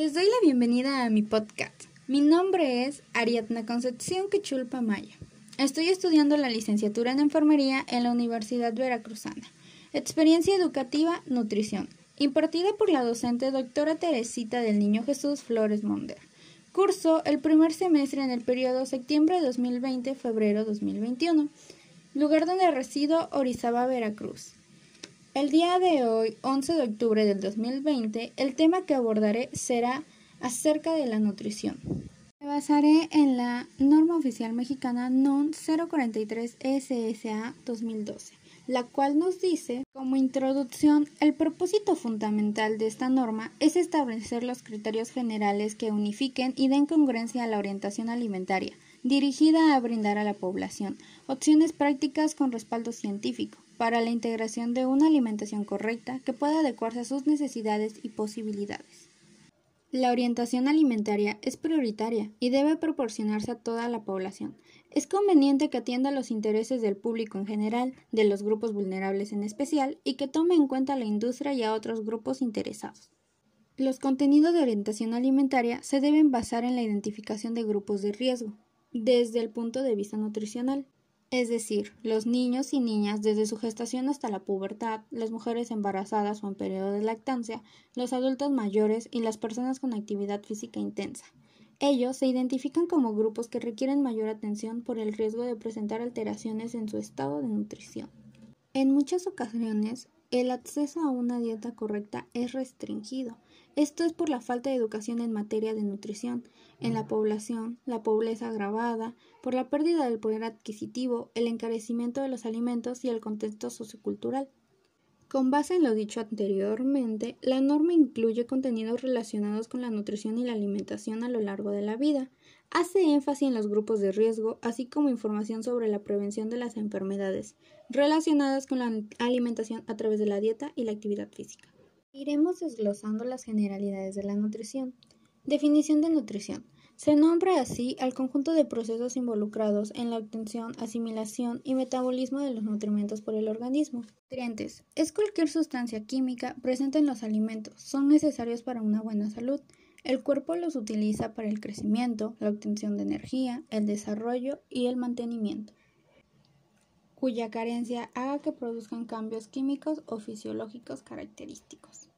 Les doy la bienvenida a mi podcast. Mi nombre es Ariadna Concepción Quechulpa Maya. Estoy estudiando la licenciatura en enfermería en la Universidad Veracruzana. Experiencia educativa, nutrición, impartida por la docente doctora Teresita del Niño Jesús Flores Monder. Curso el primer semestre en el periodo septiembre 2020-febrero 2021. Lugar donde resido, Orizaba, Veracruz. El día de hoy, 11 de octubre del 2020, el tema que abordaré será acerca de la nutrición. Me basaré en la norma oficial mexicana NON 043 SSA 2012, la cual nos dice, como introducción, el propósito fundamental de esta norma es establecer los criterios generales que unifiquen y den congruencia a la orientación alimentaria, dirigida a brindar a la población opciones prácticas con respaldo científico para la integración de una alimentación correcta que pueda adecuarse a sus necesidades y posibilidades. La orientación alimentaria es prioritaria y debe proporcionarse a toda la población. Es conveniente que atienda los intereses del público en general, de los grupos vulnerables en especial, y que tome en cuenta a la industria y a otros grupos interesados. Los contenidos de orientación alimentaria se deben basar en la identificación de grupos de riesgo, desde el punto de vista nutricional, es decir, los niños y niñas desde su gestación hasta la pubertad, las mujeres embarazadas o en periodo de lactancia, los adultos mayores y las personas con actividad física intensa. Ellos se identifican como grupos que requieren mayor atención por el riesgo de presentar alteraciones en su estado de nutrición. En muchas ocasiones, el acceso a una dieta correcta es restringido. Esto es por la falta de educación en materia de nutrición en la población, la pobreza agravada, por la pérdida del poder adquisitivo, el encarecimiento de los alimentos y el contexto sociocultural. Con base en lo dicho anteriormente, la norma incluye contenidos relacionados con la nutrición y la alimentación a lo largo de la vida, hace énfasis en los grupos de riesgo, así como información sobre la prevención de las enfermedades relacionadas con la alimentación a través de la dieta y la actividad física. Iremos desglosando las generalidades de la nutrición. Definición de nutrición. Se nombra así al conjunto de procesos involucrados en la obtención, asimilación y metabolismo de los nutrimentos por el organismo. Nutrientes. Es cualquier sustancia química presente en los alimentos. Son necesarios para una buena salud. El cuerpo los utiliza para el crecimiento, la obtención de energía, el desarrollo y el mantenimiento, cuya carencia haga que produzcan cambios químicos o fisiológicos característicos.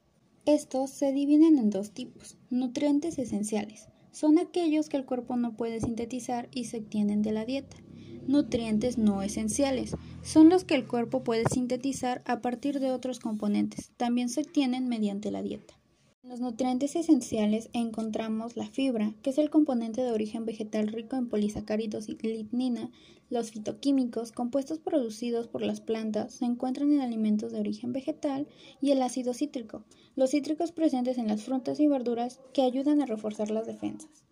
Estos se dividen en dos tipos, nutrientes esenciales. Son aquellos que el cuerpo no puede sintetizar y se obtienen de la dieta. Nutrientes no esenciales. Son los que el cuerpo puede sintetizar a partir de otros componentes. También se obtienen mediante la dieta. Los nutrientes esenciales encontramos la fibra, que es el componente de origen vegetal rico en polisacáridos y lignina. Los fitoquímicos, compuestos producidos por las plantas, se encuentran en alimentos de origen vegetal y el ácido cítrico, los cítricos presentes en las frutas y verduras que ayudan a reforzar las defensas.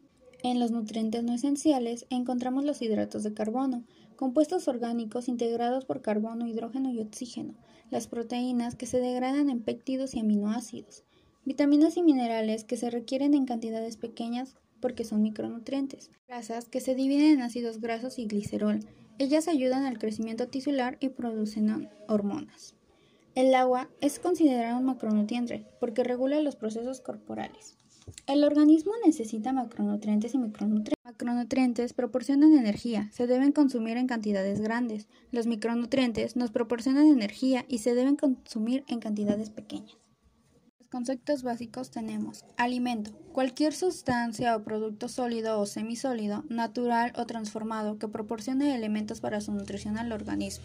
En los nutrientes no esenciales encontramos los hidratos de carbono, compuestos orgánicos integrados por carbono, hidrógeno y oxígeno, las proteínas que se degradan en péptidos y aminoácidos, vitaminas y minerales que se requieren en cantidades pequeñas porque son micronutrientes, grasas que se dividen en ácidos grasos y glicerol. Ellas ayudan al crecimiento tisular y producen hormonas. El agua es considerado un macronutriente porque regula los procesos corporales. El organismo necesita macronutrientes y micronutrientes. Macronutrientes proporcionan energía, se deben consumir en cantidades grandes. Los micronutrientes nos proporcionan energía y se deben consumir en cantidades pequeñas conceptos básicos tenemos alimento, cualquier sustancia o producto sólido o semisólido, natural o transformado que proporcione elementos para su nutrición al organismo.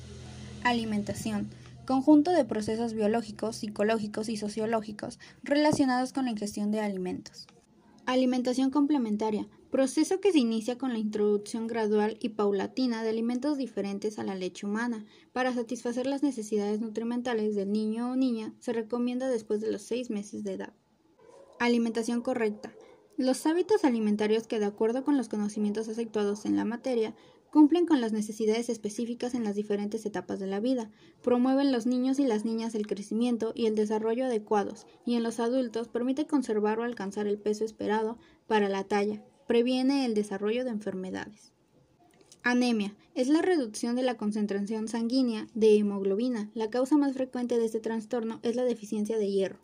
Alimentación, conjunto de procesos biológicos, psicológicos y sociológicos relacionados con la ingestión de alimentos. Alimentación complementaria, proceso que se inicia con la introducción gradual y paulatina de alimentos diferentes a la leche humana. Para satisfacer las necesidades nutrimentales del niño o niña, se recomienda después de los seis meses de edad. Alimentación correcta. Los hábitos alimentarios que, de acuerdo con los conocimientos efectuados en la materia, cumplen con las necesidades específicas en las diferentes etapas de la vida, promueven los niños y las niñas el crecimiento y el desarrollo adecuados, y en los adultos permite conservar o alcanzar el peso esperado para la talla, Previene el desarrollo de enfermedades. Anemia es la reducción de la concentración sanguínea de hemoglobina. La causa más frecuente de este trastorno es la deficiencia de hierro.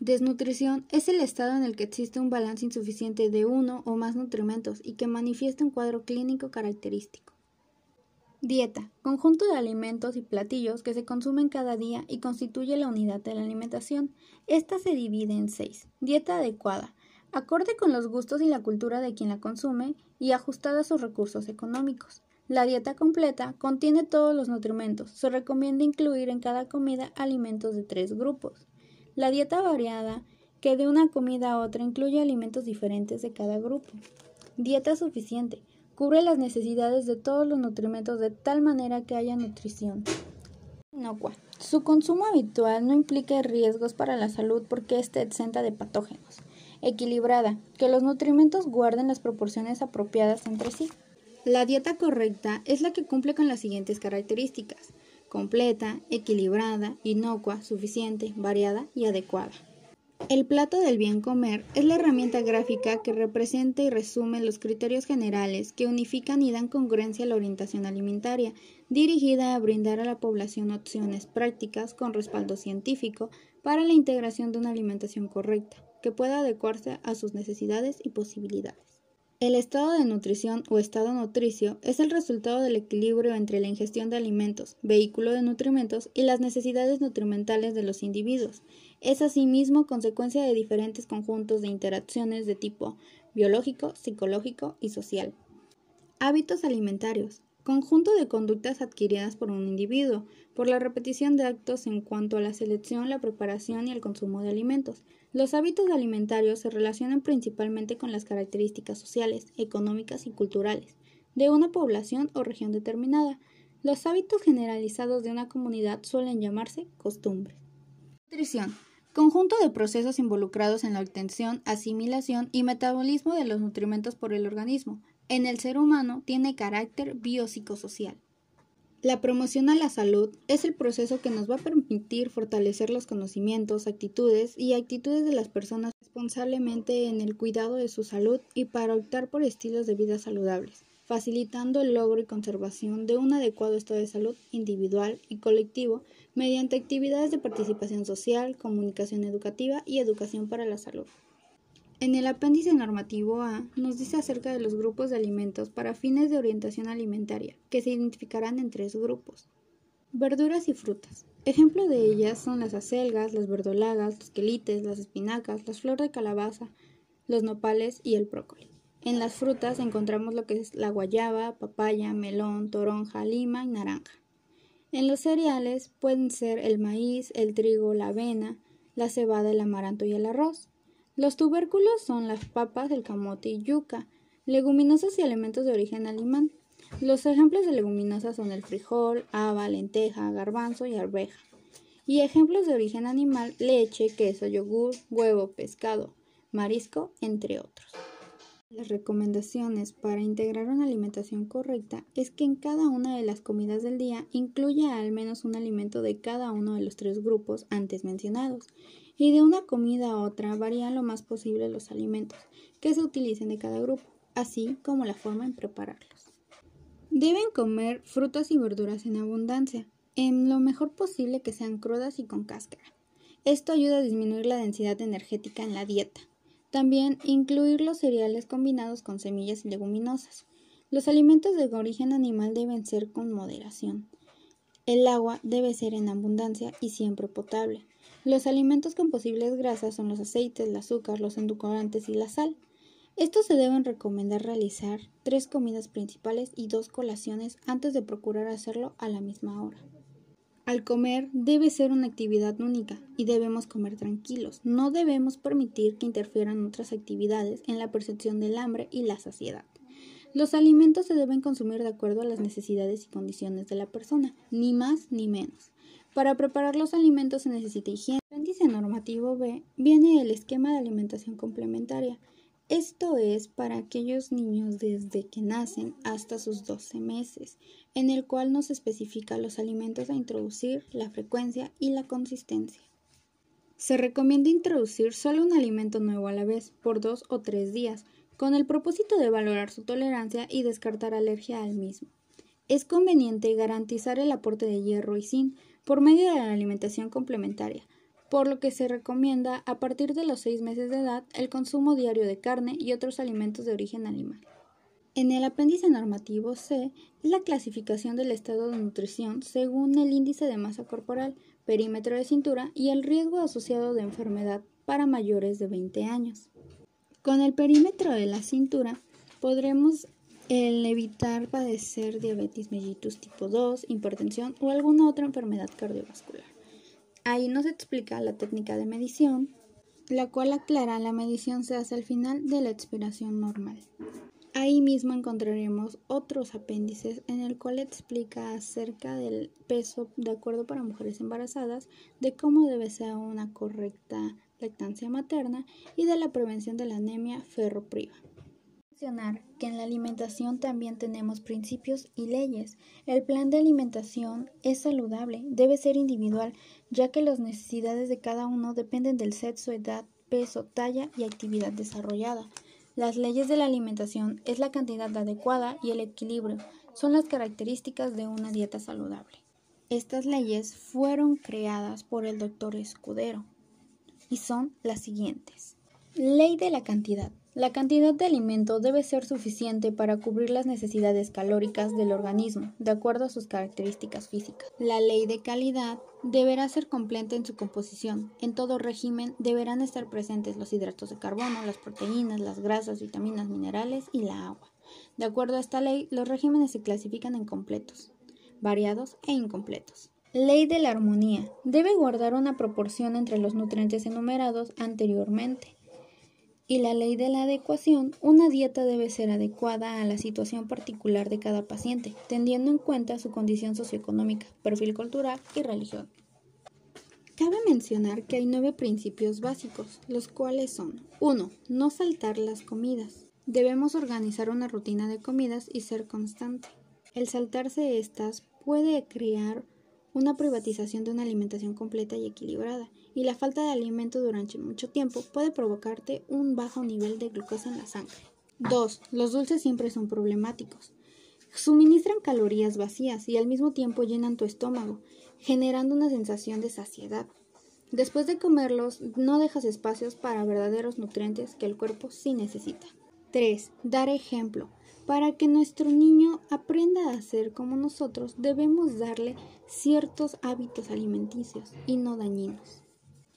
Desnutrición es el estado en el que existe un balance insuficiente de uno o más nutrimentos y que manifiesta un cuadro clínico característico. Dieta, conjunto de alimentos y platillos que se consumen cada día y constituye la unidad de la alimentación. Esta se divide en seis. Dieta adecuada, acorde con los gustos y la cultura de quien la consume y ajustada a sus recursos económicos. La dieta completa contiene todos los nutrimentos. Se recomienda incluir en cada comida alimentos de tres grupos. La dieta variada, que de una comida a otra incluye alimentos diferentes de cada grupo. Dieta suficiente, cubre las necesidades de todos los nutrimentos de tal manera que haya nutrición. Inocua. Su consumo habitual no implica riesgos para la salud porque esté exenta de patógenos. Equilibrada, que los nutrimentos guarden las proporciones apropiadas entre sí. La dieta correcta es la que cumple con las siguientes características completa, equilibrada, inocua, suficiente, variada y adecuada. El plato del bien comer es la herramienta gráfica que representa y resume los criterios generales que unifican y dan congruencia a la orientación alimentaria, dirigida a brindar a la población opciones prácticas con respaldo científico para la integración de una alimentación correcta, que pueda adecuarse a sus necesidades y posibilidades. El estado de nutrición o estado nutricio es el resultado del equilibrio entre la ingestión de alimentos, vehículo de nutrimentos y las necesidades nutrimentales de los individuos. Es asimismo consecuencia de diferentes conjuntos de interacciones de tipo biológico, psicológico y social. Hábitos alimentarios. Conjunto de conductas adquiridas por un individuo, por la repetición de actos en cuanto a la selección, la preparación y el consumo de alimentos, los hábitos alimentarios se relacionan principalmente con las características sociales, económicas y culturales de una población o región determinada. Los hábitos generalizados de una comunidad suelen llamarse costumbres. Nutrición. Conjunto de procesos involucrados en la obtención, asimilación y metabolismo de los nutrimentos por el organismo. En el ser humano tiene carácter biopsicosocial. La promoción a la salud es el proceso que nos va a permitir fortalecer los conocimientos, actitudes y actitudes de las personas responsablemente en el cuidado de su salud y para optar por estilos de vida saludables, facilitando el logro y conservación de un adecuado estado de salud individual y colectivo mediante actividades de participación social, comunicación educativa y educación para la salud. En el apéndice normativo A nos dice acerca de los grupos de alimentos para fines de orientación alimentaria, que se identificarán en tres grupos. Verduras y frutas. Ejemplo de ellas son las acelgas, las verdolagas, los quelites, las espinacas, las flores de calabaza, los nopales y el brócoli. En las frutas encontramos lo que es la guayaba, papaya, melón, toronja, lima y naranja. En los cereales pueden ser el maíz, el trigo, la avena, la cebada, el amaranto y el arroz. Los tubérculos son las papas, el camote y yuca, leguminosas y alimentos de origen alemán. Los ejemplos de leguminosas son el frijol, haba, lenteja, garbanzo y arveja. Y ejemplos de origen animal, leche, queso, yogur, huevo, pescado, marisco, entre otros. Las recomendaciones para integrar una alimentación correcta es que en cada una de las comidas del día incluya al menos un alimento de cada uno de los tres grupos antes mencionados y de una comida a otra varían lo más posible los alimentos que se utilicen de cada grupo, así como la forma en prepararlos. Deben comer frutas y verduras en abundancia, en lo mejor posible que sean crudas y con cáscara. Esto ayuda a disminuir la densidad energética en la dieta. También incluir los cereales combinados con semillas y leguminosas. Los alimentos de origen animal deben ser con moderación. El agua debe ser en abundancia y siempre potable. Los alimentos con posibles grasas son los aceites, el azúcar, los endulcorantes y la sal. Estos se deben recomendar realizar tres comidas principales y dos colaciones antes de procurar hacerlo a la misma hora. Al comer debe ser una actividad única y debemos comer tranquilos. No debemos permitir que interfieran otras actividades en la percepción del hambre y la saciedad. Los alimentos se deben consumir de acuerdo a las necesidades y condiciones de la persona, ni más ni menos. Para preparar los alimentos se necesita higiene. En el índice normativo B viene el esquema de alimentación complementaria. Esto es para aquellos niños desde que nacen hasta sus 12 meses, en el cual nos especifica los alimentos a introducir, la frecuencia y la consistencia. Se recomienda introducir solo un alimento nuevo a la vez, por dos o tres días, con el propósito de valorar su tolerancia y descartar alergia al mismo. Es conveniente garantizar el aporte de hierro y zinc por medio de la alimentación complementaria, por lo que se recomienda a partir de los seis meses de edad el consumo diario de carne y otros alimentos de origen animal. En el apéndice normativo C es la clasificación del estado de nutrición según el índice de masa corporal, perímetro de cintura y el riesgo asociado de enfermedad para mayores de 20 años. Con el perímetro de la cintura podremos evitar padecer diabetes mellitus tipo 2, hipertensión o alguna otra enfermedad cardiovascular. Ahí nos explica la técnica de medición, la cual aclara la medición se hace al final de la expiración normal. Ahí mismo encontraremos otros apéndices en el cual explica acerca del peso de acuerdo para mujeres embarazadas, de cómo debe ser una correcta lactancia materna y de la prevención de la anemia ferropriva. Que en la alimentación también tenemos principios y leyes. El plan de alimentación es saludable, debe ser individual, ya que las necesidades de cada uno dependen del sexo, edad, peso, talla y actividad desarrollada. Las leyes de la alimentación es la cantidad adecuada y el equilibrio, son las características de una dieta saludable. Estas leyes fueron creadas por el doctor Escudero y son las siguientes. Ley de la cantidad. La cantidad de alimento debe ser suficiente para cubrir las necesidades calóricas del organismo, de acuerdo a sus características físicas. La ley de calidad deberá ser completa en su composición. En todo régimen deberán estar presentes los hidratos de carbono, las proteínas, las grasas, vitaminas, minerales y la agua. De acuerdo a esta ley, los regímenes se clasifican en completos, variados e incompletos. Ley de la armonía. Debe guardar una proporción entre los nutrientes enumerados anteriormente y la ley de la adecuación, una dieta debe ser adecuada a la situación particular de cada paciente, teniendo en cuenta su condición socioeconómica, perfil cultural y religión. Cabe mencionar que hay nueve principios básicos, los cuales son 1. No saltar las comidas. Debemos organizar una rutina de comidas y ser constante. El saltarse estas puede crear una privatización de una alimentación completa y equilibrada, y la falta de alimento durante mucho tiempo puede provocarte un bajo nivel de glucosa en la sangre. 2. Los dulces siempre son problemáticos. Suministran calorías vacías y al mismo tiempo llenan tu estómago, generando una sensación de saciedad. Después de comerlos, no dejas espacios para verdaderos nutrientes que el cuerpo sí necesita. 3. Dar ejemplo. Para que nuestro niño aprenda a ser como nosotros, debemos darle ciertos hábitos alimenticios y no dañinos.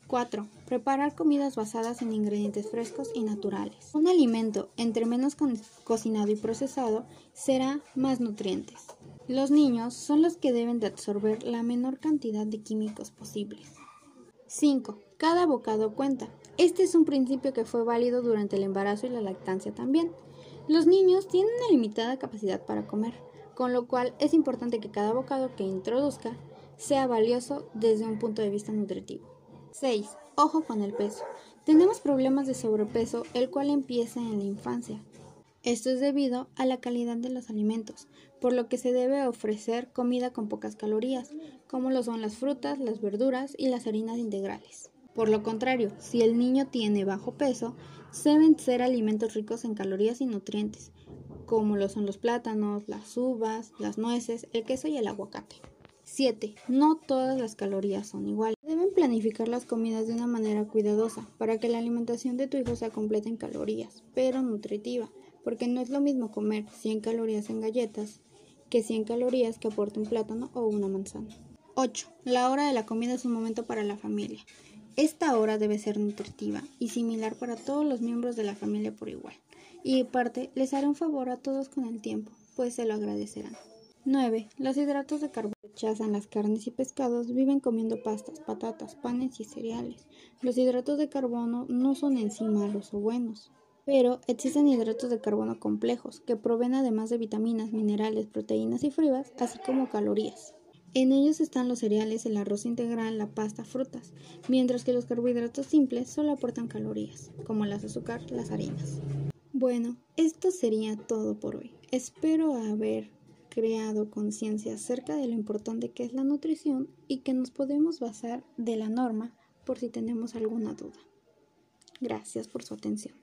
4. Preparar comidas basadas en ingredientes frescos y naturales. Un alimento, entre menos cocinado y procesado, será más nutrientes. Los niños son los que deben de absorber la menor cantidad de químicos posibles. 5. Cada bocado cuenta. Este es un principio que fue válido durante el embarazo y la lactancia también. Los niños tienen una limitada capacidad para comer, con lo cual es importante que cada bocado que introduzca sea valioso desde un punto de vista nutritivo. 6. Ojo con el peso. Tenemos problemas de sobrepeso, el cual empieza en la infancia. Esto es debido a la calidad de los alimentos, por lo que se debe ofrecer comida con pocas calorías, como lo son las frutas, las verduras y las harinas integrales. Por lo contrario, si el niño tiene bajo peso, deben ser alimentos ricos en calorías y nutrientes, como lo son los plátanos, las uvas, las nueces, el queso y el aguacate. 7. No todas las calorías son iguales. Deben planificar las comidas de una manera cuidadosa para que la alimentación de tu hijo sea completa en calorías, pero nutritiva, porque no es lo mismo comer 100 calorías en galletas que 100 calorías que aporta un plátano o una manzana. 8. La hora de la comida es un momento para la familia. Esta hora debe ser nutritiva y similar para todos los miembros de la familia por igual. Y parte les hará un favor a todos con el tiempo, pues se lo agradecerán. 9. Los hidratos de carbono rechazan las carnes y pescados, viven comiendo pastas, patatas, panes y cereales. Los hidratos de carbono no son en sí malos o buenos, pero existen hidratos de carbono complejos que proveen además de vitaminas, minerales, proteínas y fibras, así como calorías. En ellos están los cereales, el arroz integral, la pasta, frutas, mientras que los carbohidratos simples solo aportan calorías, como las azúcar, las harinas. Bueno, esto sería todo por hoy. Espero haber creado conciencia acerca de lo importante que es la nutrición y que nos podemos basar de la norma por si tenemos alguna duda. Gracias por su atención.